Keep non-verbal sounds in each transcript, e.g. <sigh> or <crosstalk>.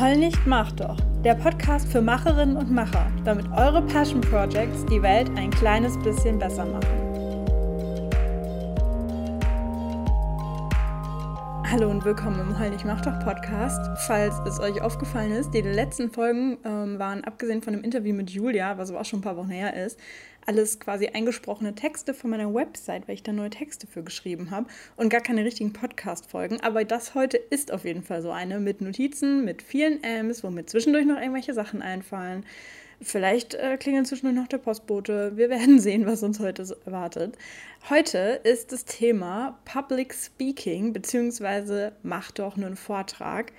Heul nicht, mach doch. Der Podcast für Macherinnen und Macher, damit eure Passion Projects die Welt ein kleines bisschen besser machen. Hallo und willkommen im Heul nicht, mach doch Podcast. Falls es euch aufgefallen ist, die letzten Folgen ähm, waren, abgesehen von dem Interview mit Julia, was aber auch schon ein paar Wochen her ist, alles quasi eingesprochene Texte von meiner Website, weil ich da neue Texte für geschrieben habe und gar keine richtigen Podcast-Folgen. Aber das heute ist auf jeden Fall so eine mit Notizen, mit vielen Ms, wo mir zwischendurch noch irgendwelche Sachen einfallen. Vielleicht äh, klingelt zwischendurch noch der Postbote. Wir werden <laughs> sehen, was uns heute so erwartet. Heute ist das Thema Public Speaking, beziehungsweise Mach doch einen Vortrag.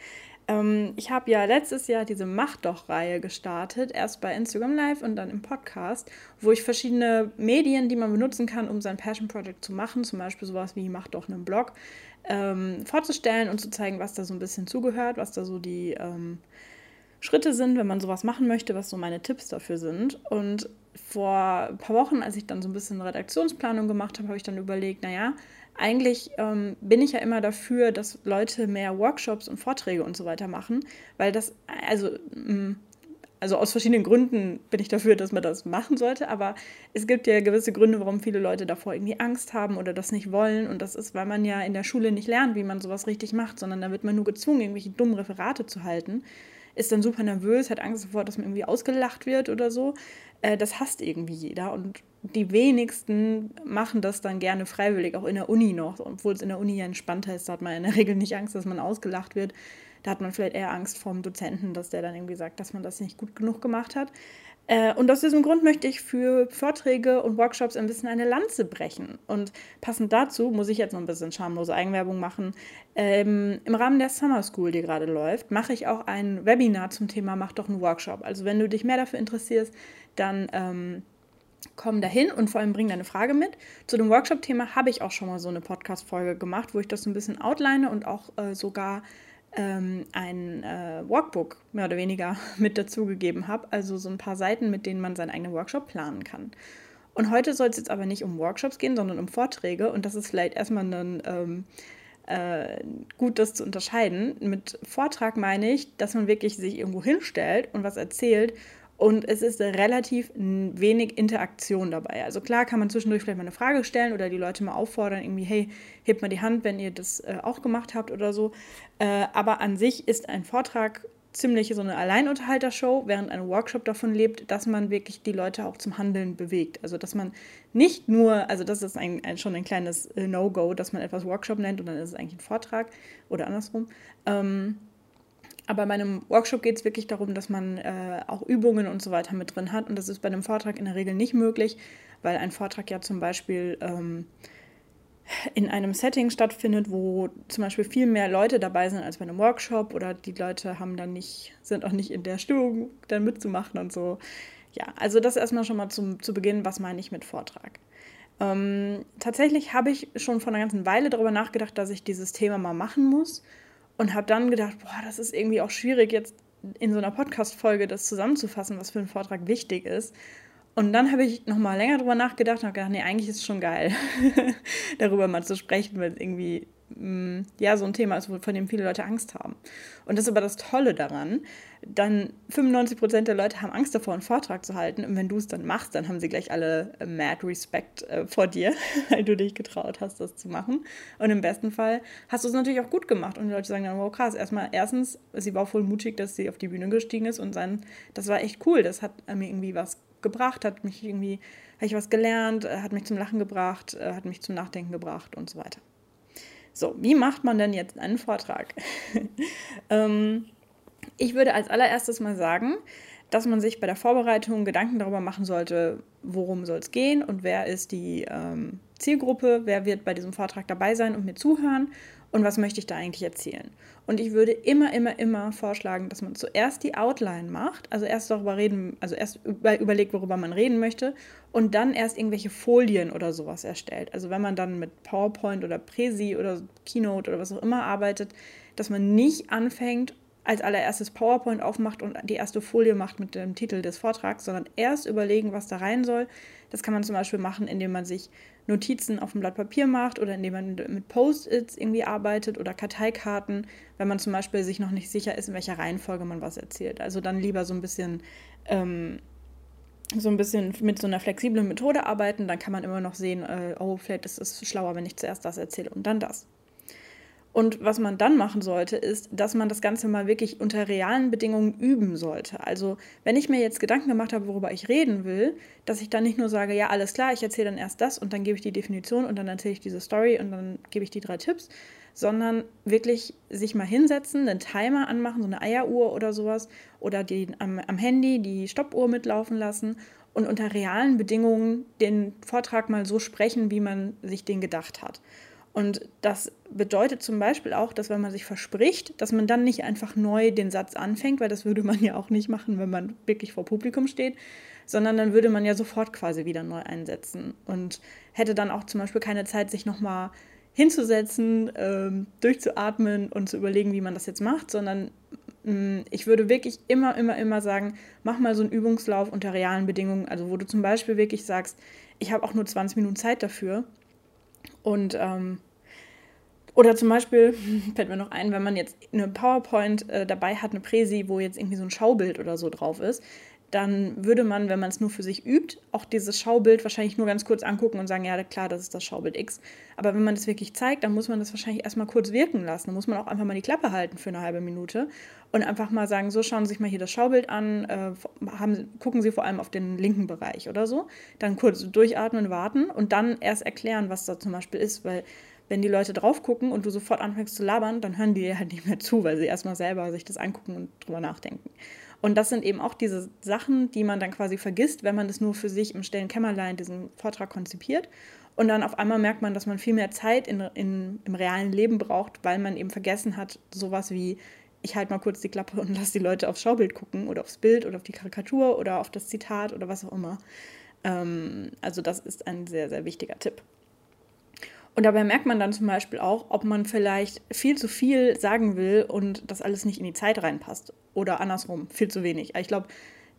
Ähm, ich habe ja letztes Jahr diese Mach doch-Reihe gestartet, erst bei Instagram Live und dann im Podcast, wo ich verschiedene Medien, die man benutzen kann, um sein Passion Project zu machen, zum Beispiel sowas wie Mach doch einen Blog, ähm, vorzustellen und zu zeigen, was da so ein bisschen zugehört, was da so die ähm, Schritte sind, wenn man sowas machen möchte, was so meine Tipps dafür sind. Und vor ein paar Wochen, als ich dann so ein bisschen Redaktionsplanung gemacht habe, habe ich dann überlegt, naja, eigentlich ähm, bin ich ja immer dafür, dass Leute mehr Workshops und Vorträge und so weiter machen, weil das, also, mm, also aus verschiedenen Gründen bin ich dafür, dass man das machen sollte, aber es gibt ja gewisse Gründe, warum viele Leute davor irgendwie Angst haben oder das nicht wollen. Und das ist, weil man ja in der Schule nicht lernt, wie man sowas richtig macht, sondern da wird man nur gezwungen, irgendwelche dummen Referate zu halten ist dann super nervös, hat Angst davor, dass man irgendwie ausgelacht wird oder so. Äh, das hasst irgendwie jeder und die wenigsten machen das dann gerne freiwillig, auch in der Uni noch. Obwohl es in der Uni ja entspannter ist, da hat man in der Regel nicht Angst, dass man ausgelacht wird. Da hat man vielleicht eher Angst vom Dozenten, dass der dann irgendwie sagt, dass man das nicht gut genug gemacht hat. Äh, und aus diesem Grund möchte ich für Vorträge und Workshops ein bisschen eine Lanze brechen. Und passend dazu muss ich jetzt noch ein bisschen schamlose Eigenwerbung machen. Ähm, Im Rahmen der Summer School, die gerade läuft, mache ich auch ein Webinar zum Thema Mach doch einen Workshop. Also wenn du dich mehr dafür interessierst, dann ähm, komm dahin und vor allem bring deine Frage mit. Zu dem Workshop-Thema habe ich auch schon mal so eine Podcast-Folge gemacht, wo ich das so ein bisschen outline und auch äh, sogar ähm, ein äh, Workbook mehr oder weniger <laughs> mit dazugegeben habe. Also so ein paar Seiten, mit denen man seinen eigenen Workshop planen kann. Und heute soll es jetzt aber nicht um Workshops gehen, sondern um Vorträge. Und das ist vielleicht erstmal dann ähm, äh, gut, das zu unterscheiden. Mit Vortrag meine ich, dass man wirklich sich irgendwo hinstellt und was erzählt und es ist relativ wenig Interaktion dabei. Also klar kann man zwischendurch vielleicht mal eine Frage stellen oder die Leute mal auffordern, irgendwie, hey, hebt mal die Hand, wenn ihr das äh, auch gemacht habt oder so. Äh, aber an sich ist ein Vortrag ziemlich so eine Alleinunterhaltershow, während ein Workshop davon lebt, dass man wirklich die Leute auch zum Handeln bewegt. Also dass man nicht nur, also das ist ein, ein schon ein kleines äh, No-Go, dass man etwas Workshop nennt und dann ist es eigentlich ein Vortrag oder andersrum. Ähm, aber bei einem Workshop geht es wirklich darum, dass man äh, auch Übungen und so weiter mit drin hat. Und das ist bei einem Vortrag in der Regel nicht möglich, weil ein Vortrag ja zum Beispiel ähm, in einem Setting stattfindet, wo zum Beispiel viel mehr Leute dabei sind als bei einem Workshop oder die Leute haben dann nicht, sind auch nicht in der Stimmung, dann mitzumachen und so. Ja, also das erstmal schon mal zum, zu Beginn, was meine ich mit Vortrag. Ähm, tatsächlich habe ich schon vor einer ganzen Weile darüber nachgedacht, dass ich dieses Thema mal machen muss und habe dann gedacht, boah, das ist irgendwie auch schwierig, jetzt in so einer Podcast-Folge das zusammenzufassen, was für ein Vortrag wichtig ist. Und dann habe ich nochmal länger drüber nachgedacht und habe gedacht, nee, eigentlich ist es schon geil, <laughs> darüber mal zu sprechen, weil irgendwie Mm, ja, so ein Thema ist, von dem viele Leute Angst haben. Und das ist aber das Tolle daran, dann 95 Prozent der Leute haben Angst davor, einen Vortrag zu halten. Und wenn du es dann machst, dann haben sie gleich alle äh, mad Respect äh, vor dir, <laughs> weil du dich getraut hast, das zu machen. Und im besten Fall hast du es natürlich auch gut gemacht. Und die Leute sagen dann, wow, krass. Erstmal, erstens, sie war voll mutig, dass sie auf die Bühne gestiegen ist und sein, das war echt cool. Das hat mir irgendwie was gebracht, hat mich irgendwie, habe ich was gelernt, äh, hat mich zum Lachen gebracht, hat mich zum Nachdenken gebracht und so weiter. So, wie macht man denn jetzt einen Vortrag? <laughs> ähm, ich würde als allererstes mal sagen, dass man sich bei der Vorbereitung Gedanken darüber machen sollte, worum soll es gehen und wer ist die ähm, Zielgruppe, wer wird bei diesem Vortrag dabei sein und mir zuhören und was möchte ich da eigentlich erzählen. Und ich würde immer, immer, immer vorschlagen, dass man zuerst die Outline macht, also erst darüber reden, also erst überlegt, worüber man reden möchte und dann erst irgendwelche Folien oder sowas erstellt. Also wenn man dann mit PowerPoint oder Presi oder Keynote oder was auch immer arbeitet, dass man nicht anfängt, als allererstes PowerPoint aufmacht und die erste Folie macht mit dem Titel des Vortrags, sondern erst überlegen, was da rein soll. Das kann man zum Beispiel machen, indem man sich Notizen auf dem Blatt Papier macht oder indem man mit Post-its irgendwie arbeitet oder Karteikarten, wenn man zum Beispiel sich noch nicht sicher ist, in welcher Reihenfolge man was erzählt. Also dann lieber so ein bisschen ähm, so ein bisschen mit so einer flexiblen Methode arbeiten, dann kann man immer noch sehen, äh, oh, vielleicht ist es schlauer, wenn ich zuerst das erzähle und dann das. Und was man dann machen sollte, ist, dass man das Ganze mal wirklich unter realen Bedingungen üben sollte. Also wenn ich mir jetzt Gedanken gemacht habe, worüber ich reden will, dass ich dann nicht nur sage, ja, alles klar, ich erzähle dann erst das und dann gebe ich die Definition und dann erzähle ich diese Story und dann gebe ich die drei Tipps, sondern wirklich sich mal hinsetzen, einen Timer anmachen, so eine Eieruhr oder sowas, oder die, am, am Handy die Stoppuhr mitlaufen lassen und unter realen Bedingungen den Vortrag mal so sprechen, wie man sich den gedacht hat. Und das bedeutet zum Beispiel auch, dass wenn man sich verspricht, dass man dann nicht einfach neu den Satz anfängt, weil das würde man ja auch nicht machen, wenn man wirklich vor Publikum steht, sondern dann würde man ja sofort quasi wieder neu einsetzen und hätte dann auch zum Beispiel keine Zeit, sich nochmal hinzusetzen, ähm, durchzuatmen und zu überlegen, wie man das jetzt macht, sondern mh, mm, ich würde wirklich immer, immer, immer sagen, mach mal so einen Übungslauf unter realen Bedingungen, also wo du zum Beispiel wirklich sagst, ich habe auch nur 20 Minuten Zeit dafür und ähm, oder zum Beispiel, <laughs> fällt mir noch ein, wenn man jetzt eine PowerPoint äh, dabei hat, eine Präsi, wo jetzt irgendwie so ein Schaubild oder so drauf ist, dann würde man, wenn man es nur für sich übt, auch dieses Schaubild wahrscheinlich nur ganz kurz angucken und sagen, ja klar, das ist das Schaubild X. Aber wenn man das wirklich zeigt, dann muss man das wahrscheinlich erstmal kurz wirken lassen. Dann muss man auch einfach mal die Klappe halten für eine halbe Minute und einfach mal sagen, so schauen Sie sich mal hier das Schaubild an, äh, haben, gucken Sie vor allem auf den linken Bereich oder so. Dann kurz durchatmen, warten und dann erst erklären, was da zum Beispiel ist, weil wenn die Leute drauf gucken und du sofort anfängst zu labern, dann hören die halt nicht mehr zu, weil sie erstmal selber sich das angucken und drüber nachdenken. Und das sind eben auch diese Sachen, die man dann quasi vergisst, wenn man das nur für sich im stillen Kämmerlein diesen Vortrag konzipiert. Und dann auf einmal merkt man, dass man viel mehr Zeit in, in, im realen Leben braucht, weil man eben vergessen hat, sowas wie, ich halte mal kurz die Klappe und lasse die Leute aufs Schaubild gucken oder aufs Bild oder auf die Karikatur oder auf das Zitat oder was auch immer. Ähm, also das ist ein sehr, sehr wichtiger Tipp. Und dabei merkt man dann zum Beispiel auch, ob man vielleicht viel zu viel sagen will und das alles nicht in die Zeit reinpasst. Oder andersrum, viel zu wenig. Ich glaube,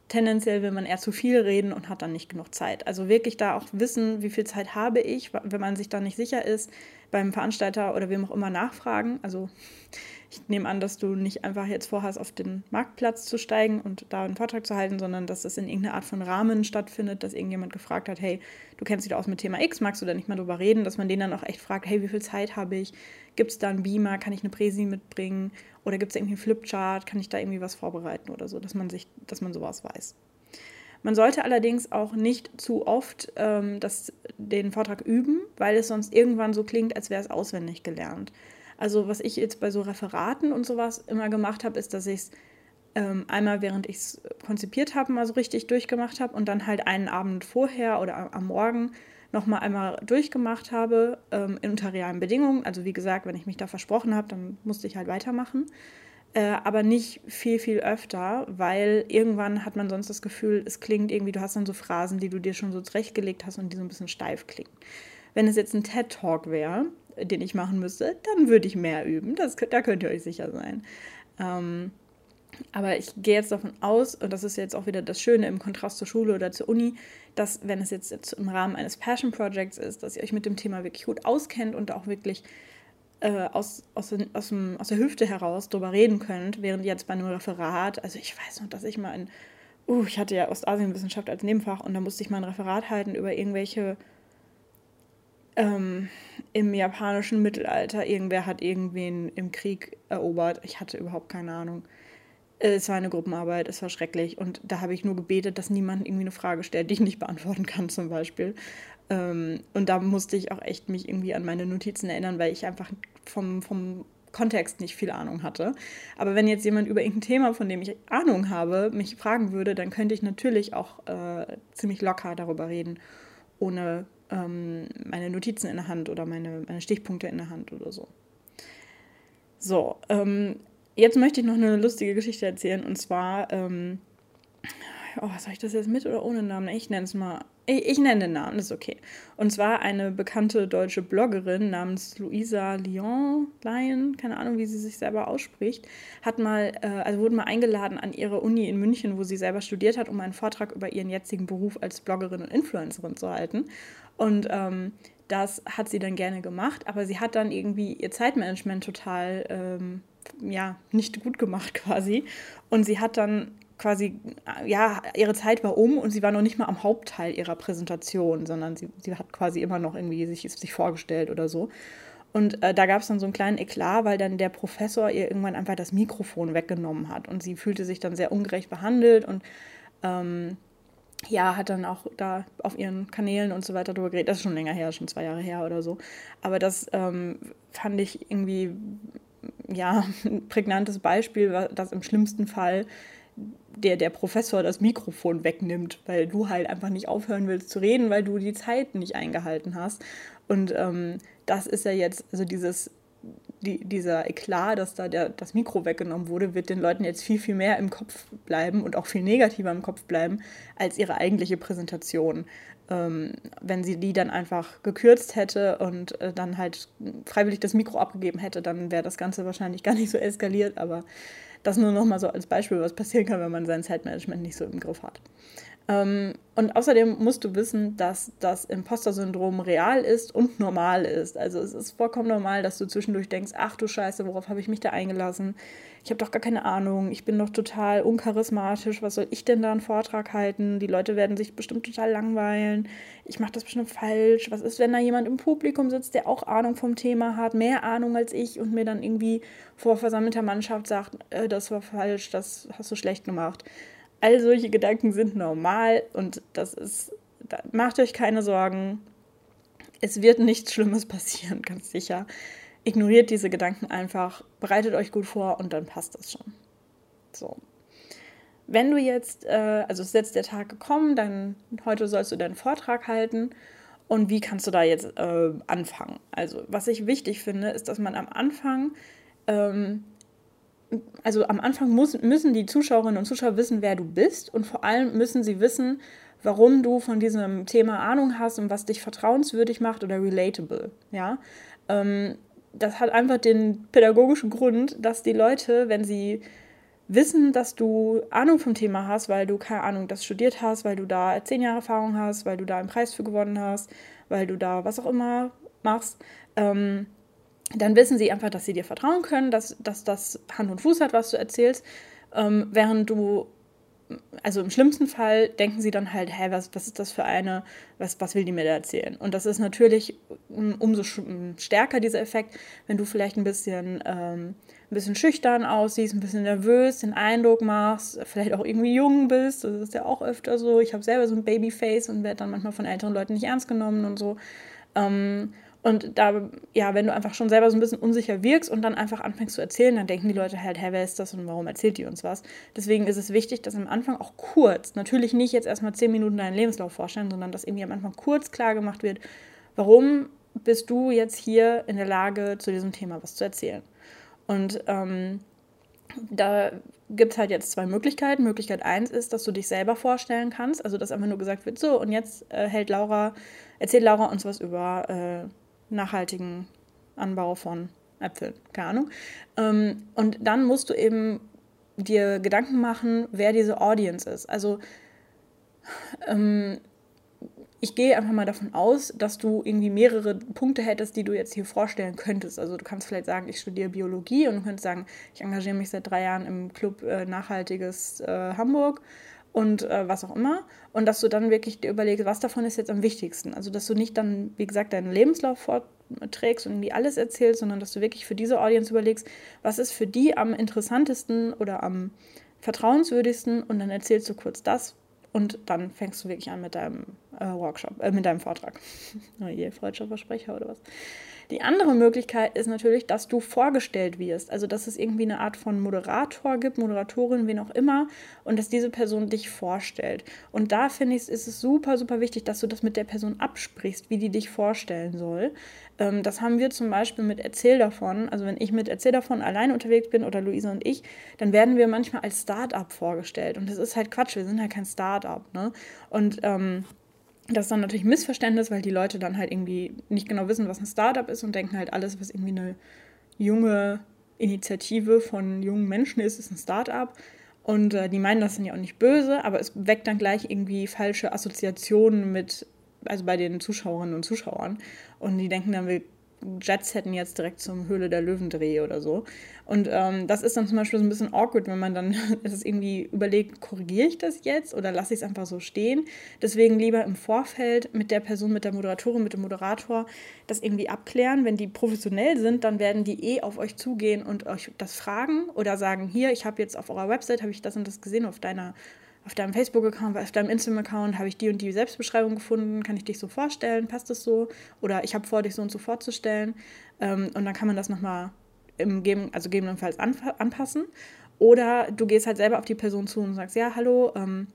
tendenziell will man eher zu viel reden und hat dann nicht genug Zeit. Also wirklich da auch wissen, wie viel Zeit habe ich, wenn man sich da nicht sicher ist, beim Veranstalter oder wem auch immer nachfragen. Also ich nehme an, dass du nicht einfach jetzt vorhast, auf den Marktplatz zu steigen und da einen Vortrag zu halten, sondern dass das in irgendeiner Art von Rahmen stattfindet, dass irgendjemand gefragt hat, hey, du kennst dich aus mit Thema X, magst du da nicht mal drüber reden, dass man den dann auch echt fragt, hey, wie viel Zeit habe ich? Gibt es da einen Beamer? Kann ich eine Präsi mitbringen? Oder gibt es irgendwie einen Flipchart? Kann ich da irgendwie was vorbereiten oder so, dass man sich, dass man sowas weiß. Man sollte allerdings auch nicht zu oft ähm, das, den Vortrag üben, weil es sonst irgendwann so klingt, als wäre es auswendig gelernt. Also was ich jetzt bei so Referaten und sowas immer gemacht habe, ist, dass ich es ähm, einmal während ich es konzipiert habe, mal so richtig durchgemacht habe und dann halt einen Abend vorher oder am Morgen nochmal einmal durchgemacht habe ähm, unter realen Bedingungen. Also wie gesagt, wenn ich mich da versprochen habe, dann musste ich halt weitermachen. Äh, aber nicht viel, viel öfter, weil irgendwann hat man sonst das Gefühl, es klingt irgendwie, du hast dann so Phrasen, die du dir schon so zurechtgelegt hast und die so ein bisschen steif klingen. Wenn es jetzt ein TED-Talk wäre, den ich machen müsste, dann würde ich mehr üben. Das, da könnt ihr euch sicher sein. Ähm, aber ich gehe jetzt davon aus, und das ist jetzt auch wieder das Schöne im Kontrast zur Schule oder zur Uni, dass wenn es jetzt, jetzt im Rahmen eines Passion Projects ist, dass ihr euch mit dem Thema wirklich gut auskennt und auch wirklich äh, aus, aus, aus, dem, aus der Hüfte heraus darüber reden könnt, während jetzt bei einem Referat, also ich weiß noch, dass ich mal in, uh, ich hatte ja Ostasienwissenschaft als Nebenfach und da musste ich mal ein Referat halten über irgendwelche ähm, im japanischen Mittelalter, irgendwer hat irgendwen im Krieg erobert. Ich hatte überhaupt keine Ahnung. Es war eine Gruppenarbeit, es war schrecklich. Und da habe ich nur gebetet, dass niemand irgendwie eine Frage stellt, die ich nicht <laughs> beantworten kann, zum Beispiel. Ähm, und da musste ich auch echt mich irgendwie an meine Notizen erinnern, weil ich einfach vom, vom Kontext nicht viel Ahnung hatte. Aber wenn jetzt jemand über irgendein Thema, von dem ich Ahnung habe, mich fragen würde, dann könnte ich natürlich auch äh, ziemlich locker darüber reden, ohne ähm, meine Notizen in der Hand oder meine, meine Stichpunkte in der Hand oder so. So, ähm, jetzt möchte ich noch eine lustige Geschichte erzählen und zwar, ähm, oh, soll ich das jetzt mit oder ohne Namen? Ich nenne es mal ich, ich nenne den Namen, ist okay. Und zwar eine bekannte deutsche Bloggerin namens Luisa Lyon, Lyon, keine Ahnung, wie sie sich selber ausspricht, hat mal, äh, also wurde mal eingeladen an ihre Uni in München, wo sie selber studiert hat, um einen Vortrag über ihren jetzigen Beruf als Bloggerin und Influencerin zu halten. Und ähm, das hat sie dann gerne gemacht, aber sie hat dann irgendwie ihr Zeitmanagement total ähm, ja, nicht gut gemacht <laughs> quasi. Und sie hat dann quasi, ja, ihre Zeit war um und sie war noch nicht mal am Hauptteil ihrer Präsentation, sondern sie, sie hat quasi immer noch irgendwie sich, sich vorgestellt oder so. Und äh, da gab es dann so einen kleinen Eklat, weil dann der Professor ihr irgendwann einfach das Mikrofon weggenommen hat. Und sie fühlte sich dann sehr ungerecht behandelt und ähm, ja, hat dann auch da auf ihren Kanälen und so weiter drüber geredet. Das ist schon länger her, schon zwei Jahre her oder so. Aber das ähm, fand ich irgendwie, ja, ein prägnantes Beispiel, dass im schlimmsten Fall der, der Professor das Mikrofon wegnimmt, weil du halt einfach nicht aufhören willst zu reden, weil du die Zeit nicht eingehalten hast. Und ähm, das ist ja jetzt, also dieses, die, dieser Eklat, dass da der, das Mikro weggenommen wurde, wird den Leuten jetzt viel, viel mehr im Kopf bleiben und auch viel negativer im Kopf bleiben als ihre eigentliche Präsentation. Ähm, wenn sie die dann einfach gekürzt hätte und äh, dann halt freiwillig das Mikro abgegeben hätte, dann wäre das Ganze wahrscheinlich gar nicht so eskaliert, aber das nur noch mal so als Beispiel, was passieren kann, wenn man sein Zeitmanagement nicht so im Griff hat. Ähm, und außerdem musst du wissen, dass das Imposter-Syndrom real ist und normal ist. Also es ist vollkommen normal, dass du zwischendurch denkst, ach du Scheiße, worauf habe ich mich da eingelassen? Ich habe doch gar keine Ahnung, ich bin doch total uncharismatisch, was soll ich denn da einen Vortrag halten? Die Leute werden sich bestimmt total langweilen, ich mache das bestimmt falsch. Was ist, wenn da jemand im Publikum sitzt, der auch Ahnung vom Thema hat, mehr Ahnung als ich und mir dann irgendwie vor versammelter Mannschaft sagt, äh, das war falsch, das hast du schlecht gemacht. All solche Gedanken sind normal und das ist, macht euch keine Sorgen. Es wird nichts Schlimmes passieren, <laughs> ganz sicher. Ignoriert diese Gedanken einfach, bereitet euch gut vor und dann passt das schon. So. Wenn du jetzt, äh, also ist jetzt der Tag gekommen, dann heute sollst du deinen Vortrag halten und wie kannst du da jetzt äh, anfangen? Also, was ich wichtig finde, ist, dass man am Anfang ähm, also am Anfang muss, müssen die Zuschauerinnen und Zuschauer wissen, wer du bist und vor allem müssen sie wissen, warum du von diesem Thema Ahnung hast und was dich vertrauenswürdig macht oder relatable. Ja, ähm, das hat einfach den pädagogischen Grund, dass die Leute, wenn sie wissen, dass du Ahnung vom Thema hast, weil du keine Ahnung, das studiert hast, weil du da zehn Jahre Erfahrung hast, weil du da einen Preis für gewonnen hast, weil du da was auch immer machst, ähm, dann wissen sie einfach, dass sie dir vertrauen können, dass, dass das Hand und Fuß hat, was du erzählst, ähm, während du, also im schlimmsten Fall denken sie dann halt, hä, was, was ist das für eine, was, was will die mir da erzählen? Und das ist natürlich umso stärker, dieser Effekt, wenn du vielleicht ein bisschen, ähm, ein bisschen schüchtern aussiehst, ein bisschen nervös, den Eindruck machst, vielleicht auch irgendwie jung bist, das ist ja auch öfter so. Ich habe selber so ein Babyface und werde dann manchmal von älteren Leuten nicht ernst genommen und so. Ähm, und da, ja, wenn du einfach schon selber so ein bisschen unsicher wirkst und dann einfach anfängst zu erzählen, dann denken die Leute halt, hä, wer ist das und warum erzählt die uns was? Deswegen ist es wichtig, dass am Anfang auch kurz, natürlich nicht jetzt erstmal zehn Minuten deinen Lebenslauf vorstellen, sondern dass irgendwie am Anfang kurz klar gemacht wird, warum bist du jetzt hier in der Lage, zu diesem Thema was zu erzählen? Und ähm, da gibt es halt jetzt zwei Möglichkeiten. Möglichkeit eins ist, dass du dich selber vorstellen kannst, also dass einfach nur gesagt wird, so und jetzt äh, hält Laura, erzählt Laura uns was über äh, nachhaltigen Anbau von Äpfeln, keine Ahnung. Ähm, und dann musst du eben dir Gedanken machen, wer diese Audience ist. Also ähm, ich gehe einfach mal davon aus, dass du irgendwie mehrere Punkte hättest, die du jetzt hier vorstellen könntest. Also du kannst vielleicht sagen, ich studiere Biologie und du könntest sagen, ich engagiere mich seit drei Jahren im Club äh, Nachhaltiges äh, Hamburg und äh, was auch immer. Und dass du dann wirklich dir überlegst, was davon ist jetzt am wichtigsten. Also, dass du nicht dann, wie gesagt, deinen Lebenslauf vorträgst und irgendwie alles erzählst, sondern dass du wirklich für diese Audience überlegst, was ist für die am interessantesten oder am vertrauenswürdigsten und dann erzählst du kurz das und dann fängst du wirklich an mit deinem äh, Workshop, äh, mit deinem Vortrag. <laughs> oh je, freudscher Versprecher oder was. Die andere Möglichkeit ist natürlich, dass du vorgestellt wirst. Also, dass es irgendwie eine Art von Moderator gibt, Moderatorin, wen auch immer, und dass diese Person dich vorstellt. Und da finde ich, ist es super, super wichtig, dass du das mit der Person absprichst, wie die dich vorstellen soll. Ähm, das haben wir zum Beispiel mit Erzähl davon. Also, wenn ich mit Erzähl davon allein unterwegs bin oder Luisa und ich, dann werden wir manchmal als Start-up vorgestellt. Und das ist halt Quatsch, wir sind halt kein Start-up. Ne? Und ähm, das ist dann natürlich Missverständnis, weil die Leute dann halt irgendwie nicht genau wissen, was ein Startup ist und denken halt, alles, was irgendwie eine junge Initiative von jungen Menschen ist, ist ein Startup. Und äh, die meinen das dann ja auch nicht böse, aber es weckt dann gleich irgendwie falsche Assoziationen mit also bei den Zuschauerinnen und Zuschauern. Und die denken dann, wir Jets hätten jetzt direkt zum Höhle der Löwendreh oder so. Und ähm, das ist dann zum Beispiel so ein bisschen awkward, wenn man dann <laughs> es irgendwie überlegt, korrigiere ich das jetzt oder lasse ich es einfach so stehen. Deswegen lieber im Vorfeld mit der Person, mit der Moderatorin, mit dem Moderator das irgendwie abklären. Wenn die professionell sind, dann werden die eh auf euch zugehen und euch das fragen oder sagen, hier, ich habe jetzt auf eurer Website, habe ich das und das gesehen, auf deiner auf deinem Facebook-Account, auf deinem Instagram-Account habe ich die und die Selbstbeschreibung gefunden, kann ich dich so vorstellen, passt das so? Oder ich habe vor, dich so und so vorzustellen. Ähm, und dann kann man das nochmal im Geben, also gegebenenfalls anpassen. Oder du gehst halt selber auf die Person zu und sagst, ja, hallo, ähm,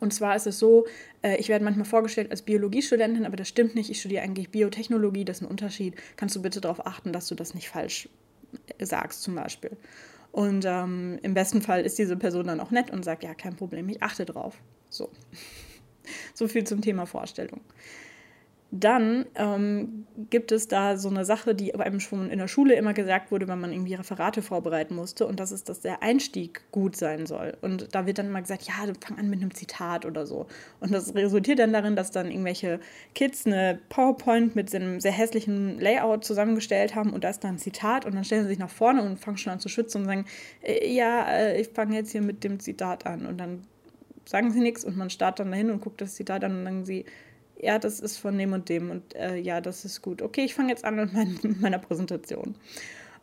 und zwar ist es so, äh, ich werde manchmal vorgestellt als Biologiestudentin, aber das stimmt nicht. Ich studiere eigentlich Biotechnologie, das ist ein Unterschied. Kannst du bitte darauf achten, dass du das nicht falsch sagst, zum Beispiel. Und ähm, im besten Fall ist diese Person dann auch nett und sagt, ja, kein Problem, ich achte drauf. So. <laughs> so viel zum Thema Vorstellung. Dann ähm, gibt es da so eine Sache, die einem schon in der Schule immer gesagt wurde, wenn man irgendwie Referate vorbereiten musste. Und das ist, dass der Einstieg gut sein soll. Und da wird dann immer gesagt, ja, fang an mit einem Zitat oder so. Und das resultiert dann darin, dass dann irgendwelche Kids eine PowerPoint mit einem sehr hässlichen Layout zusammengestellt haben und da ist dann ein Zitat und dann stellen sie sich nach vorne und fangen schon an zu schwitzen und sagen, äh, ja, äh, ich fange jetzt hier mit dem Zitat an. Und dann sagen sie nichts und man startet dann dahin und guckt das Zitat an und dann sagen sie, ja, das ist von dem und dem und äh, ja, das ist gut. Okay, ich fange jetzt an mit, mein, <laughs> mit, meiner Präsentation.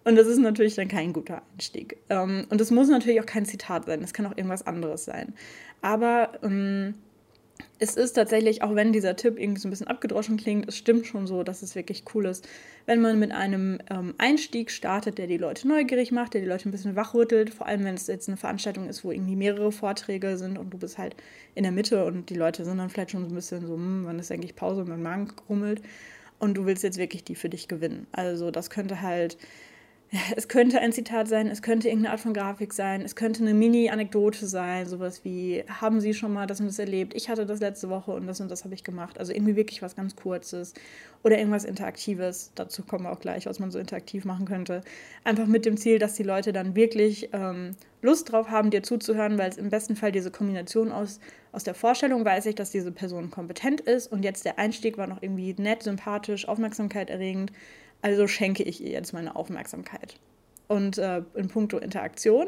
Und das ist natürlich dann kein guter Einstieg. Ähm, und es muss natürlich auch kein Zitat sein, es kann auch irgendwas anderes sein. Aber ähm, es ist tatsächlich, auch wenn dieser Tipp irgendwie so ein bisschen abgedroschen klingt, es stimmt schon so, dass es wirklich cool ist, wenn man mit einem ähm, Einstieg startet, der die Leute neugierig macht, der die Leute ein bisschen wachrüttelt, vor allem wenn es jetzt eine Veranstaltung ist, wo irgendwie mehrere Vorträge sind und du bist halt in der Mitte und die Leute sind dann vielleicht schon so ein bisschen so, hm, wann ist eigentlich Pause und mein Magen grummelt und du willst jetzt wirklich die für dich gewinnen. Also das könnte halt <laughs> es könnte ein Zitat sein, es könnte irgendeine Art von Grafik sein, es könnte eine Mini-Anekdote sein, sowas wie, haben Sie schon mal das und das erlebt? Ich hatte das letzte Woche und das und das habe ich gemacht. Also irgendwie wirklich was ganz Kurzes oder irgendwas Interaktives. Dazu kommen wir auch gleich, was man so interaktiv machen könnte. Einfach mit dem Ziel, dass die Leute dann wirklich ähm, Lust drauf haben, dir zuzuhören, weil es im besten Fall diese Kombination aus, aus der Vorstellung weiß ich, dass diese Person kompetent ist und jetzt der Einstieg war noch irgendwie nett, sympathisch, Aufmerksamkeit erregend also schenke ich ihr jetzt meine Aufmerksamkeit. Und äh, in puncto Interaktion,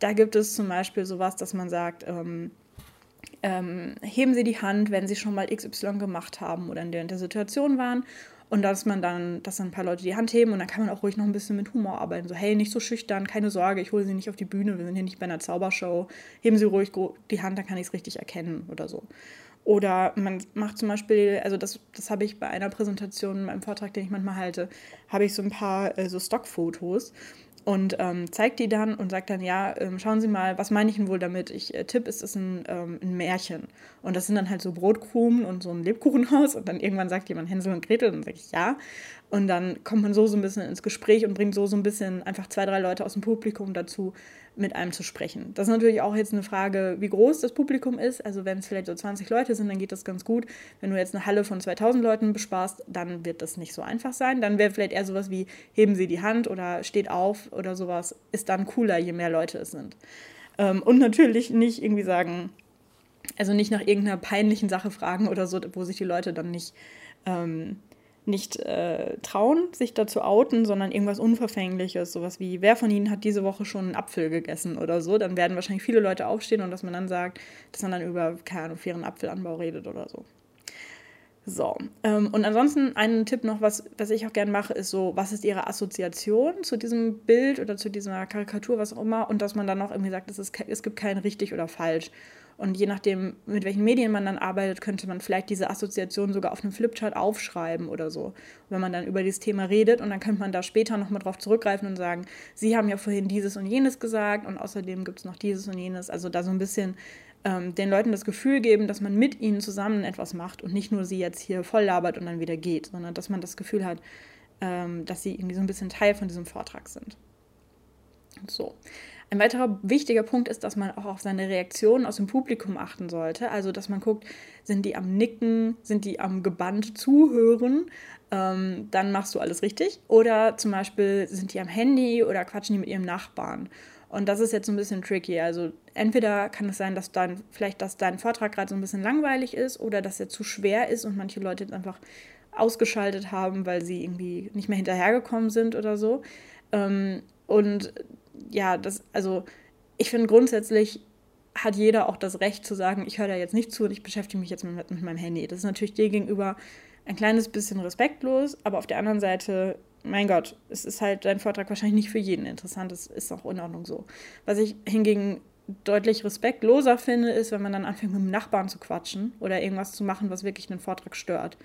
da gibt es zum Beispiel sowas, dass man sagt, ähm, ähm, heben Sie die Hand, wenn Sie schon mal XY gemacht haben oder in der, in der Situation waren. Und dass man dann, dass dann ein paar Leute die Hand heben und dann kann man auch ruhig noch ein bisschen mit Humor arbeiten. So, hey, nicht so schüchtern, keine Sorge, ich hole Sie nicht auf die Bühne, wir sind hier nicht bei einer Zaubershow. Heben Sie ruhig die Hand, dann kann ich es richtig erkennen oder so. Oder man macht zum Beispiel, also das, das habe ich bei einer Präsentation, beim Vortrag, den ich manchmal halte, habe ich so ein paar äh, so Stockfotos und ähm, zeigt die dann und sagt dann, ja, ähm, schauen Sie mal, was meine ich denn wohl damit? Ich äh, tippe, es ist ein, ähm, ein Märchen. Und das sind dann halt so Brotkrumen und so ein Lebkuchenhaus und dann irgendwann sagt jemand Hänsel und Gretel und dann sage ich ja. Und dann kommt man so so ein bisschen ins Gespräch und bringt so so ein bisschen einfach zwei, drei Leute aus dem Publikum dazu, mit einem zu sprechen. Das ist natürlich auch jetzt eine Frage, wie groß das Publikum ist. Also wenn es vielleicht so 20 Leute sind, dann geht das ganz gut. Wenn du jetzt eine Halle von 2000 Leuten besparst, dann wird das nicht so einfach sein. Dann wäre vielleicht eher sowas wie, heben Sie die Hand oder steht auf oder sowas, ist dann cooler, je mehr Leute es sind. Ähm, und natürlich nicht irgendwie sagen, also nicht nach irgendeiner peinlichen Sache fragen oder so, wo sich die Leute dann nicht... Ähm, nicht äh, trauen, sich dazu outen, sondern irgendwas Unverfängliches, sowas wie, wer von ihnen hat diese Woche schon einen Apfel gegessen oder so, dann werden wahrscheinlich viele Leute aufstehen und dass man dann sagt, dass man dann über, keine Ahnung, fairen Apfelanbau redet oder so. So, ähm, und ansonsten ein Tipp noch, was, was ich auch gerne mache, ist so, was ist Ihre Assoziation zu diesem Bild oder zu dieser Karikatur, was auch immer, und dass man dann noch irgendwie sagt, es, ist, es gibt kein richtig oder falsch. Und je nachdem, mit welchen Medien man dann arbeitet, könnte man vielleicht diese Assoziation sogar auf einem Flipchart aufschreiben oder so. wenn man dann über dieses Thema redet und dann könnte man da später nochmal drauf zurückgreifen und sagen, Sie haben ja vorhin dieses und jenes gesagt und außerdem gibt es noch dieses und jenes. Also da so ein bisschen ähm, den Leuten das Gefühl geben, dass man mit ihnen zusammen etwas macht und nicht nur sie jetzt hier voll labert und dann wieder geht, sondern dass man das Gefühl hat, ähm, dass sie irgendwie so ein bisschen Teil von diesem Vortrag sind. So. Ein weiterer wichtiger Punkt ist, dass man auch auf seine Reaktionen aus dem Publikum achten sollte. Also, dass man guckt, sind die am Nicken, sind die am gebannt zuhören, ähm, dann machst du alles richtig. Oder zum Beispiel sind die am Handy oder quatschen die mit ihrem Nachbarn. Und das ist jetzt so ein bisschen tricky. Also entweder kann es sein, dass dein, vielleicht, dass dein Vortrag gerade so ein bisschen langweilig ist oder dass er zu schwer ist und manche Leute jetzt einfach ausgeschaltet haben, weil sie irgendwie nicht mehr hinterhergekommen sind oder so. Ähm, und ja, das, also ich finde grundsätzlich hat jeder auch das Recht zu sagen, ich höre da jetzt nicht zu und ich beschäftige mich jetzt mit, mit meinem Handy. Das ist natürlich dir gegenüber ein kleines bisschen respektlos, aber auf der anderen Seite, mein Gott, es ist halt dein Vortrag wahrscheinlich nicht für jeden interessant. Das ist auch in Ordnung so. Was ich hingegen deutlich respektloser finde, ist, wenn man dann anfängt, mit dem Nachbarn zu quatschen oder irgendwas zu machen, was wirklich einen Vortrag stört.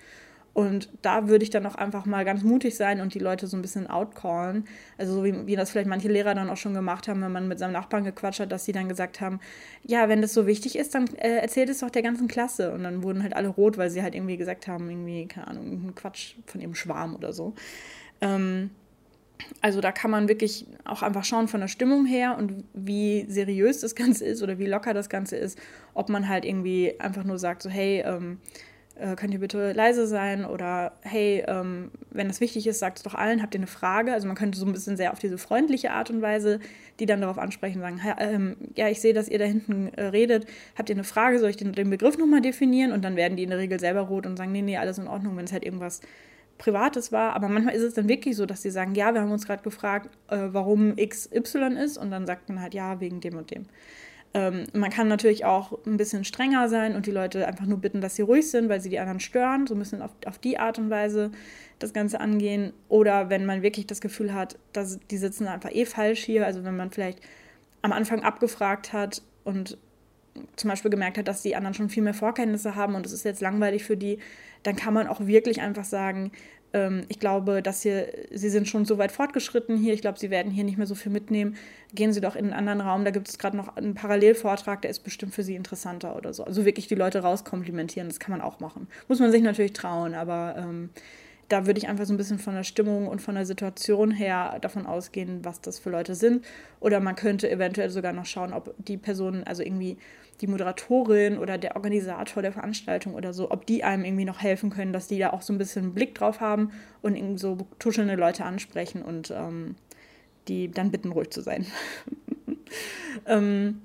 Und da würde ich dann auch einfach mal ganz mutig sein und die Leute so ein bisschen outcallen. Also so wie, wie das vielleicht manche Lehrer dann auch schon gemacht haben, wenn man mit seinem Nachbarn gequatscht hat, dass sie dann gesagt haben, ja, wenn das so wichtig ist, dann äh, erzählt es doch der ganzen Klasse. Und dann wurden halt alle rot, weil sie halt irgendwie gesagt haben, irgendwie, keine Ahnung, einen Quatsch von ihrem Schwarm oder so. Ähm, also da kann man wirklich auch einfach schauen von der Stimmung her und wie seriös das Ganze ist oder wie locker das Ganze ist, ob man halt irgendwie einfach nur sagt, so hey, ähm, äh, könnt ihr bitte leise sein oder hey, ähm, wenn das wichtig ist, sagt es doch allen, habt ihr eine Frage? Also man könnte so ein bisschen sehr auf diese freundliche Art und Weise, die dann darauf ansprechen, sagen, ähm, ja, ich sehe, dass ihr da hinten äh, redet, habt ihr eine Frage, soll ich den, den Begriff nochmal definieren? Und dann werden die in der Regel selber rot und sagen, nee, nee, alles in Ordnung, wenn es halt irgendwas Privates war, aber manchmal ist es dann wirklich so, dass sie sagen, ja, wir haben uns gerade gefragt, äh, warum XY ist und dann sagt man halt, ja, wegen dem und dem. Ähm, man kann natürlich auch ein bisschen strenger sein und die Leute einfach nur bitten, dass sie ruhig sind, weil sie die anderen stören, so ein bisschen auf, auf die Art und Weise das Ganze angehen. Oder wenn man wirklich das Gefühl hat, dass die sitzen einfach eh falsch hier, also wenn man vielleicht am Anfang abgefragt hat und zum Beispiel gemerkt hat, dass die anderen schon viel mehr Vorkenntnisse haben und es ist jetzt langweilig für die, dann kann man auch wirklich einfach sagen, ich glaube, dass hier, Sie sind schon so weit fortgeschritten hier. Ich glaube, Sie werden hier nicht mehr so viel mitnehmen. Gehen Sie doch in einen anderen Raum. Da gibt es gerade noch einen Parallelvortrag, der ist bestimmt für Sie interessanter oder so. Also wirklich die Leute rauskomplimentieren, das kann man auch machen. Muss man sich natürlich trauen, aber ähm, da würde ich einfach so ein bisschen von der Stimmung und von der Situation her davon ausgehen, was das für Leute sind. Oder man könnte eventuell sogar noch schauen, ob die Personen, also irgendwie die Moderatorin oder der Organisator der Veranstaltung oder so, ob die einem irgendwie noch helfen können, dass die da auch so ein bisschen einen Blick drauf haben und irgendwie so tuschelnde Leute ansprechen und ähm, die dann bitten, ruhig zu sein. <laughs> ähm,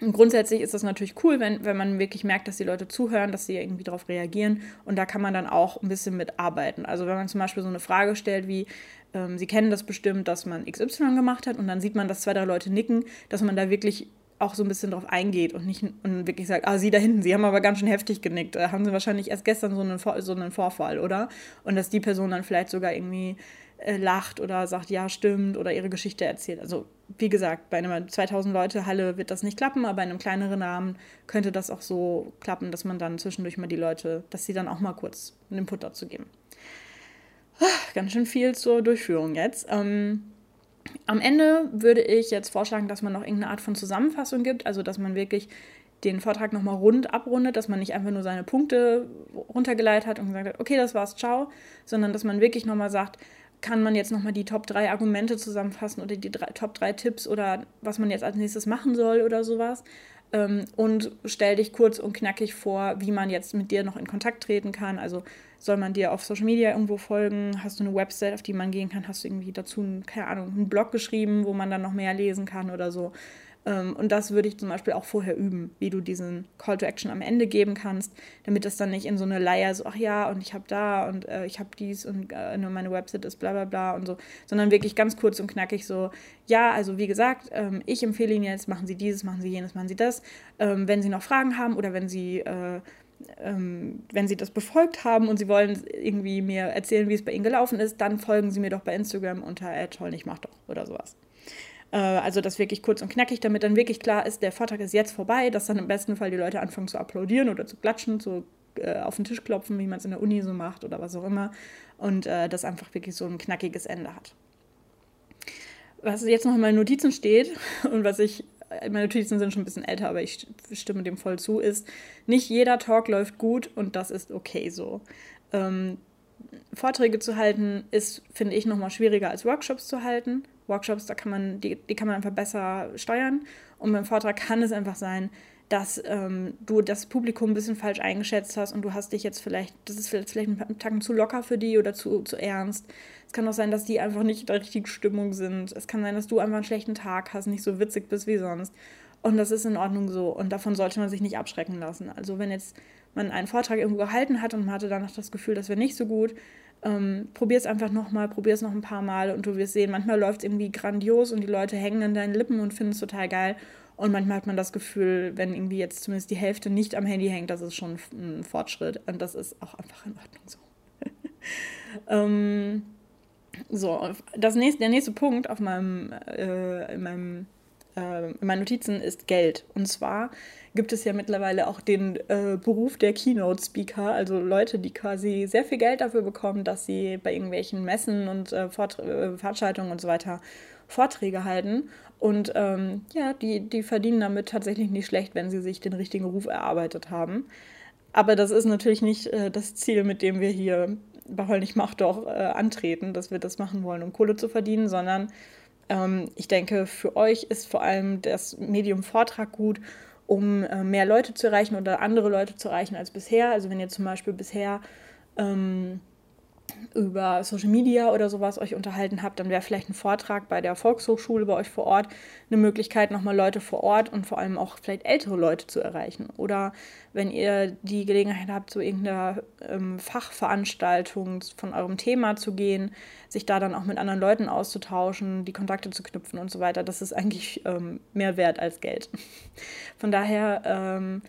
grundsätzlich ist das natürlich cool, wenn, wenn man wirklich merkt, dass die Leute zuhören, dass sie irgendwie darauf reagieren. Und da kann man dann auch ein bisschen mitarbeiten. Also wenn man zum Beispiel so eine Frage stellt wie, ähm, Sie kennen das bestimmt, dass man XY gemacht hat und dann sieht man, dass zwei, drei Leute nicken, dass man da wirklich auch so ein bisschen drauf eingeht und nicht und wirklich sagt, ah, Sie da hinten, Sie haben aber ganz schön heftig genickt. Da haben Sie wahrscheinlich erst gestern so einen, so einen Vorfall, oder? Und dass die Person dann vielleicht sogar irgendwie äh, lacht oder sagt, ja, stimmt, oder ihre Geschichte erzählt. Also, wie gesagt, bei einer 2000 Leute Halle wird das nicht klappen, aber in einem kleineren Rahmen könnte das auch so klappen, dass man dann zwischendurch mal die Leute, dass sie dann auch mal kurz einen Input dazu geben. Ah, ganz schön viel zur Durchführung jetzt. Ähm, am Ende würde ich jetzt vorschlagen, dass man noch irgendeine Art von Zusammenfassung gibt, also dass man wirklich den Vortrag nochmal rund abrundet, dass man nicht einfach nur seine Punkte runtergeleitet hat und gesagt hat, okay, das war's, ciao, sondern dass man wirklich nochmal sagt, kann man jetzt nochmal die Top 3 Argumente zusammenfassen oder die drei, Top 3 Tipps oder was man jetzt als nächstes machen soll oder sowas. Ähm, und stell dich kurz und knackig vor, wie man jetzt mit dir noch in Kontakt treten kann. Also soll man dir auf Social Media irgendwo folgen? Hast du eine Website, auf die man gehen kann? Hast du irgendwie dazu, keine Ahnung, einen Blog geschrieben, wo man dann noch mehr lesen kann oder so? Ähm, und das würde ich zum Beispiel auch vorher üben, wie du diesen Call to Action am Ende geben kannst, damit das dann nicht in so eine Leier so, ach ja, und ich habe da und äh, ich habe dies und äh, nur meine Website ist bla bla bla und so, sondern wirklich ganz kurz und knackig so, ja, also wie gesagt, ähm, ich empfehle Ihnen jetzt, machen Sie dieses, machen Sie jenes, machen Sie das. Ähm, wenn Sie noch Fragen haben oder wenn Sie äh, ähm, wenn Sie das befolgt haben und Sie wollen irgendwie mir erzählen, wie es bei Ihnen gelaufen ist, dann folgen Sie mir doch bei Instagram unter toll, ich mach doch oder sowas. Äh, also das wirklich kurz und knackig, damit dann wirklich klar ist, der Vortrag ist jetzt vorbei, dass dann im besten Fall die Leute anfangen zu applaudieren oder zu klatschen, zu äh, auf den Tisch klopfen, wie man es in der Uni so macht oder was auch immer. Und äh, das einfach wirklich so ein knackiges Ende hat. Was jetzt noch in meinen Notizen steht <laughs> und was ich äh, meine Notizen sind schon ein bisschen älter, aber ich stimme dem voll zu, ist, nicht jeder Talk läuft gut und das ist okay so. Ähm, Vorträge zu halten ist, finde ich, nochmal schwieriger als Workshops zu halten. Workshops, da kann man, die, die kann man einfach besser steuern. Und beim Vortrag <laughs> kann es einfach sein, dass ähm, du das Publikum ein bisschen falsch eingeschätzt hast und du hast dich jetzt vielleicht, das ist vielleicht ein Tacken zu locker für die oder zu, zu ernst. Es kann auch sein, dass die einfach nicht in der richtigen Stimmung sind. Es kann sein, dass du einfach einen schlechten Tag hast, nicht so witzig bist wie sonst. Und das ist in Ordnung so. Und davon sollte man sich nicht abschrecken lassen. Also wenn jetzt man einen Vortrag irgendwo gehalten hat und man hatte danach das Gefühl, das wäre nicht so gut, ähm, probier es einfach nochmal, probier es noch ein paar Mal und du wirst sehen, manchmal läuft es irgendwie grandios und die Leute hängen an deinen Lippen und finden es total geil. Und manchmal hat man das Gefühl, wenn irgendwie jetzt zumindest die Hälfte nicht am Handy hängt, das ist schon ein Fortschritt. Und das ist auch einfach in Ordnung so. <laughs> ähm, so, das nächste, der nächste Punkt auf meinem, äh, in, meinem äh, in meinen Notizen ist Geld. Und zwar gibt es ja mittlerweile auch den äh, Beruf der Keynote-Speaker, also Leute, die quasi sehr viel Geld dafür bekommen, dass sie bei irgendwelchen Messen und äh, äh Veranstaltungen und so weiter Vorträge halten. Und ähm, ja, die, die verdienen damit tatsächlich nicht schlecht, wenn sie sich den richtigen Ruf erarbeitet haben. Aber das ist natürlich nicht äh, das Ziel, mit dem wir hier bei Hollnich Macht doch äh, antreten, dass wir das machen wollen, um Kohle zu verdienen, sondern ähm, ich denke, für euch ist vor allem das Medium Vortrag gut, um äh, mehr Leute zu erreichen oder andere Leute zu erreichen als bisher. Also wenn ihr zum Beispiel bisher ähm, über Social Media oder sowas euch unterhalten habt, dann wäre vielleicht ein Vortrag bei der Volkshochschule bei euch vor Ort eine Möglichkeit, nochmal Leute vor Ort und vor allem auch vielleicht ältere Leute zu erreichen. Oder wenn ihr die Gelegenheit habt, zu irgendeiner ähm, Fachveranstaltung von eurem Thema zu gehen, sich da dann auch mit anderen Leuten auszutauschen, die Kontakte zu knüpfen und so weiter, das ist eigentlich ähm, mehr wert als Geld. <laughs> Von daher ähm,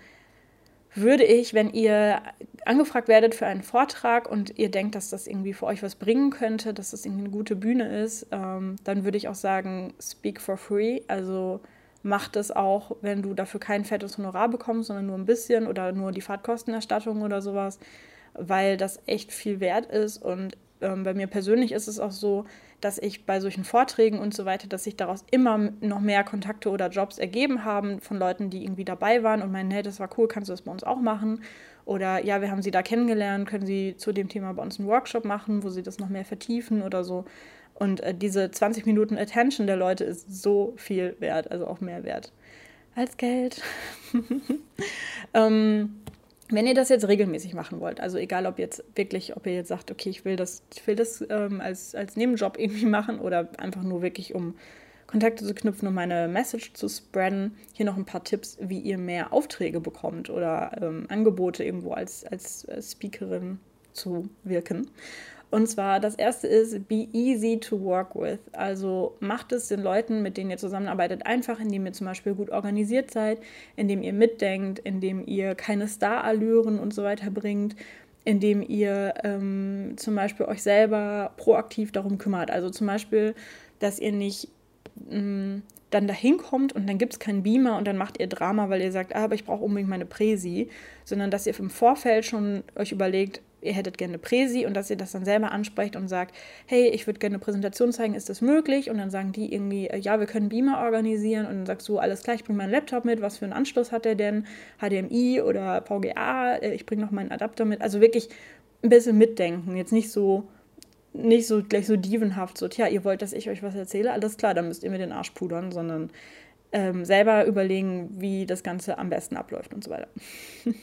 würde ich, wenn ihr angefragt werdet für einen Vortrag und ihr denkt, dass das irgendwie für euch was bringen könnte, dass das irgendwie eine gute Bühne ist, ähm, dann würde ich auch sagen, speak for free. Also macht es auch, wenn du dafür kein fettes Honorar bekommst, sondern nur ein bisschen oder nur die Fahrtkostenerstattung oder sowas, weil das echt viel wert ist. Und ähm, bei mir persönlich ist es auch so, dass ich bei solchen Vorträgen und so weiter, dass sich daraus immer noch mehr Kontakte oder Jobs ergeben haben von Leuten, die irgendwie dabei waren und meinen, hey, das war cool, kannst du das bei uns auch machen? Oder ja, wir haben sie da kennengelernt, können sie zu dem Thema bei uns einen Workshop machen, wo sie das noch mehr vertiefen oder so. Und äh, diese 20 Minuten Attention der Leute ist so viel wert, also auch mehr wert als Geld. <laughs> ähm, wenn ihr das jetzt regelmäßig machen wollt, also egal ob jetzt wirklich, ob ihr jetzt sagt, okay, ich will das, ich will das ähm, als, als Nebenjob <laughs> irgendwie machen oder einfach nur wirklich, um Kontakte zu knüpfen, um meine Message zu spreaden, hier noch ein paar Tipps, wie ihr mehr Aufträge bekommt oder ähm, Angebote irgendwo als, als Speakerin zu wirken. Und zwar das erste ist, be easy to work with. Also macht es den Leuten, mit denen ihr zusammenarbeitet, einfach, indem ihr zum Beispiel gut organisiert seid, indem ihr mitdenkt, indem ihr keine Star-Allüren und so weiter bringt, indem ihr ähm, zum Beispiel euch selber proaktiv darum kümmert. Also zum Beispiel, dass ihr nicht mh, mm, dann dahin kommt und dann gibt es keinen Beamer und dann macht ihr Drama, weil ihr sagt, ah, aber ich brauche unbedingt meine Präsi, sondern dass ihr im Vorfeld schon euch überlegt, ihr hättet gerne eine Präsi und dass ihr das dann selber ansprecht und sagt, hey, ich würde gerne eine Präsentation zeigen, ist das möglich? Und dann sagen die irgendwie, äh, ja, wir können Beamer organisieren und dann sagst du, alles klar, ich bringe meinen Laptop mit, was für einen Anschluss hat der denn? HDMI oder VGA, äh, ich bringe noch meinen Adapter mit. Also wirklich ein bisschen mitdenken, jetzt nicht so nicht so gleich so dievenhaft, so, tja, ihr wollt, dass ich euch was erzähle, alles klar, dann müsst ihr mir den Arsch pudern, sondern ähm, selber überlegen, wie das Ganze am besten abläuft und so weiter. <laughs>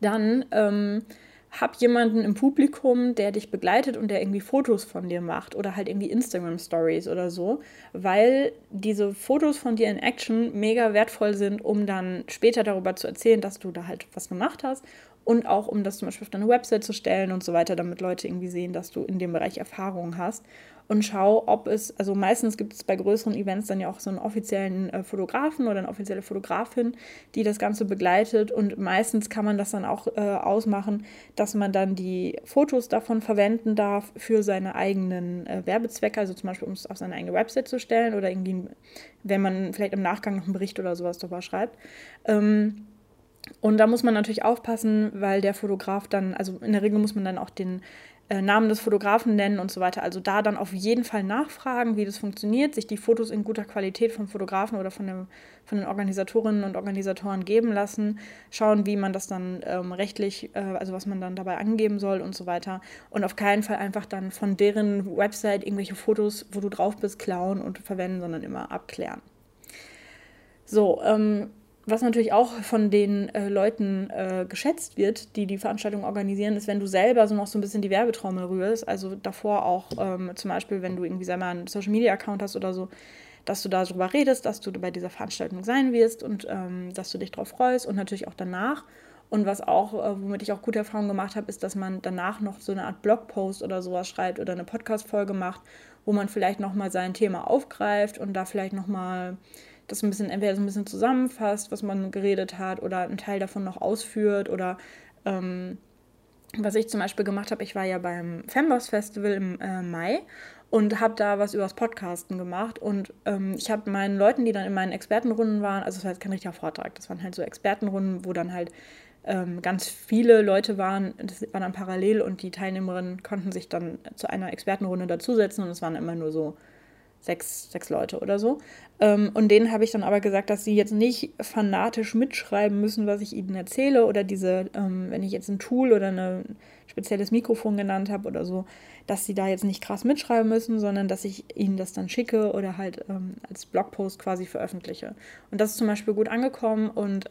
dann ähm, hab jemanden im Publikum, der dich begleitet und der irgendwie Fotos von dir macht oder halt irgendwie Instagram Stories oder so, weil diese Fotos von dir in Action mega wertvoll sind, um dann später darüber zu erzählen, dass du da halt was gemacht hast und auch um das zum Beispiel auf deine Website zu stellen und so weiter, damit Leute irgendwie sehen, dass du in dem Bereich Erfahrung hast und schau, ob es, also meistens gibt es bei größeren Events dann ja auch so einen offiziellen äh, Fotografen oder eine offizielle Fotografin, die das Ganze begleitet und meistens kann man das dann auch äh, ausmachen, dass man dann die Fotos davon verwenden darf für seine eigenen äh, Werbezwecke, also zum Beispiel um es auf seine eigene Website zu stellen oder irgendwie, wenn man vielleicht im Nachgang noch einen Bericht oder sowas darüber schreibt. Ähm, und da muss man natürlich aufpassen, weil der Fotograf dann, also in der Regel muss man dann auch den äh, Namen des Fotografen nennen und so weiter. Also da dann auf jeden Fall nachfragen, wie das funktioniert, sich die Fotos in guter Qualität vom Fotografen oder von, dem, von den Organisatorinnen und Organisatoren geben lassen, schauen, wie man das dann ähm, rechtlich, äh, also was man dann dabei angeben soll und so weiter. Und auf keinen Fall einfach dann von deren Website irgendwelche Fotos, wo du drauf bist, klauen und verwenden, sondern immer abklären. So, ähm, was natürlich auch von den äh, Leuten äh, geschätzt wird, die die Veranstaltung organisieren, ist, wenn du selber so noch so ein bisschen die Werbetrommel rührst. Also davor auch ähm, zum Beispiel, wenn du irgendwie selber einen Social Media Account hast oder so, dass du darüber redest, dass du bei dieser Veranstaltung sein wirst und ähm, dass du dich darauf freust und natürlich auch danach. Und was auch, äh, womit ich auch gute Erfahrungen gemacht habe, ist, dass man danach noch so eine Art Blogpost oder sowas schreibt oder eine Podcast-Folge macht, wo man vielleicht nochmal sein Thema aufgreift und da vielleicht nochmal das ein bisschen, entweder so ein bisschen zusammenfasst, was man geredet hat, oder einen Teil davon noch ausführt oder ähm, was ich zum Beispiel gemacht habe, ich war ja beim Femboss Festival im äh, Mai und habe da was übers Podcasten gemacht und ähm, ich habe meinen Leuten, die dann in meinen Expertenrunden waren, also das war jetzt kein richtiger Vortrag, das waren halt so Expertenrunden, wo dann halt ähm, ganz viele Leute waren, das war dann parallel und die Teilnehmerinnen konnten sich dann zu einer Expertenrunde dazusetzen und es waren immer nur so sechs, sechs Leute oder so. Ähm, und denen habe ich dann aber gesagt, dass sie jetzt nicht fanatisch mitschreiben müssen, was ich ihnen erzähle oder diese, ähm, wenn ich jetzt ein Tool oder ein spezielles Mikrofon genannt habe oder so, dass sie da jetzt nicht krass mitschreiben müssen, sondern dass ich ihnen das dann schicke oder halt ähm, als Blogpost quasi veröffentliche. Und das ist zum Beispiel gut angekommen und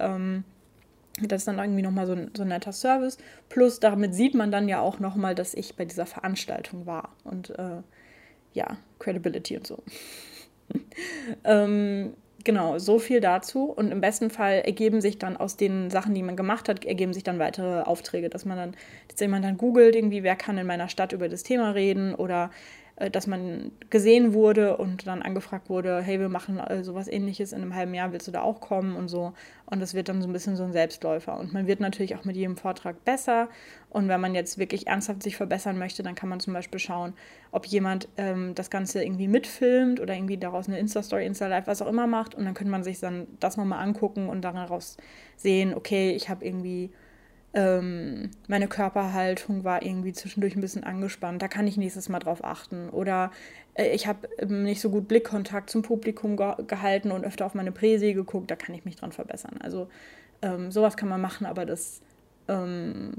das ist dann irgendwie nochmal so ein, so ein netter Service. Plus damit sieht man dann ja auch nochmal, dass ich bei dieser Veranstaltung war. Und äh, ja, Credibility und so. <laughs> ähm, genau, so viel dazu. Und im besten Fall ergeben sich dann aus den Sachen, die man gemacht hat, ergeben sich dann weitere Aufträge, dass man dann, dass jemand dann googelt, irgendwie, wer kann in meiner Stadt über das Thema reden oder dass man gesehen wurde und dann angefragt wurde, hey, wir machen äh, sowas ähnliches in einem halben Jahr, willst du da auch kommen und so. Und das wird dann so ein bisschen so ein Selbstläufer. Und man wird natürlich auch mit jedem Vortrag besser. Und wenn man jetzt wirklich ernsthaft sich verbessern möchte, dann kann man zum Beispiel schauen, ob jemand ähm, das Ganze irgendwie mitfilmt oder irgendwie daraus eine Insta-Story, Insta-Live, was auch immer macht. Und dann könnte man sich dann das nochmal angucken und daraus sehen, okay, ich habe irgendwie ähm, meine Körperhaltung war irgendwie zwischendurch ein bisschen angespannt. Da kann ich nächstes Mal drauf achten. Oder äh, ich habe ähm, nicht so gut Blickkontakt zum Publikum ge gehalten und öfter auf meine Präsi geguckt. Da kann ich mich dran verbessern. Also ähm, sowas kann man machen, aber das, ähm,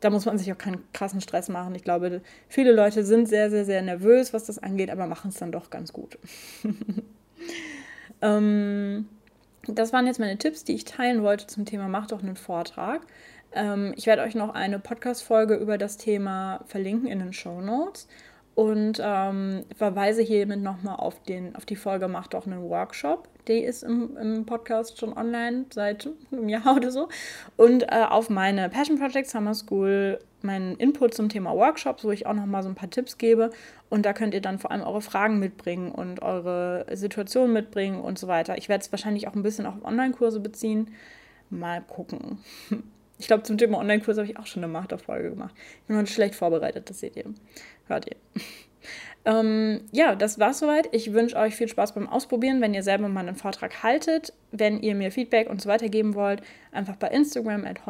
da muss man sich auch keinen krassen Stress machen. Ich glaube, viele Leute sind sehr, sehr, sehr nervös, was das angeht, aber machen es dann doch ganz gut. <laughs> Ähm, das waren jetzt meine Tipps, die ich teilen wollte zum Thema Mach doch einen Vortrag. Ähm, ich werde euch noch eine Podcast-Folge über das Thema verlinken in den Show Notes und ähm, verweise hiermit nochmal auf, auf die Folge Macht doch einen Workshop. Die ist im, im Podcast schon online seit einem Jahr <laughs> oder so. Und äh, auf meine Passion Project Summer School meinen Input zum Thema Workshops, wo ich auch nochmal so ein paar Tipps gebe. Und da könnt ihr dann vor allem eure Fragen mitbringen und eure Situation mitbringen und so weiter. Ich werde es wahrscheinlich auch ein bisschen auf Online-Kurse beziehen. Mal gucken. <laughs> Ich glaube, zum Thema Online-Kurs habe ich auch schon eine Machterfolge gemacht. Ich bin heute schlecht vorbereitet, das seht ihr. Hört ihr. <laughs> ähm, ja, das war's soweit. Ich wünsche euch viel Spaß beim Ausprobieren, wenn ihr selber mal einen Vortrag haltet. Wenn ihr mir Feedback und so weiter geben wollt, einfach bei Instagram at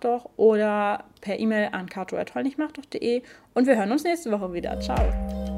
doch oder per E-Mail an kato.hollnichtmachdoch.de und wir hören uns nächste Woche wieder. Ciao.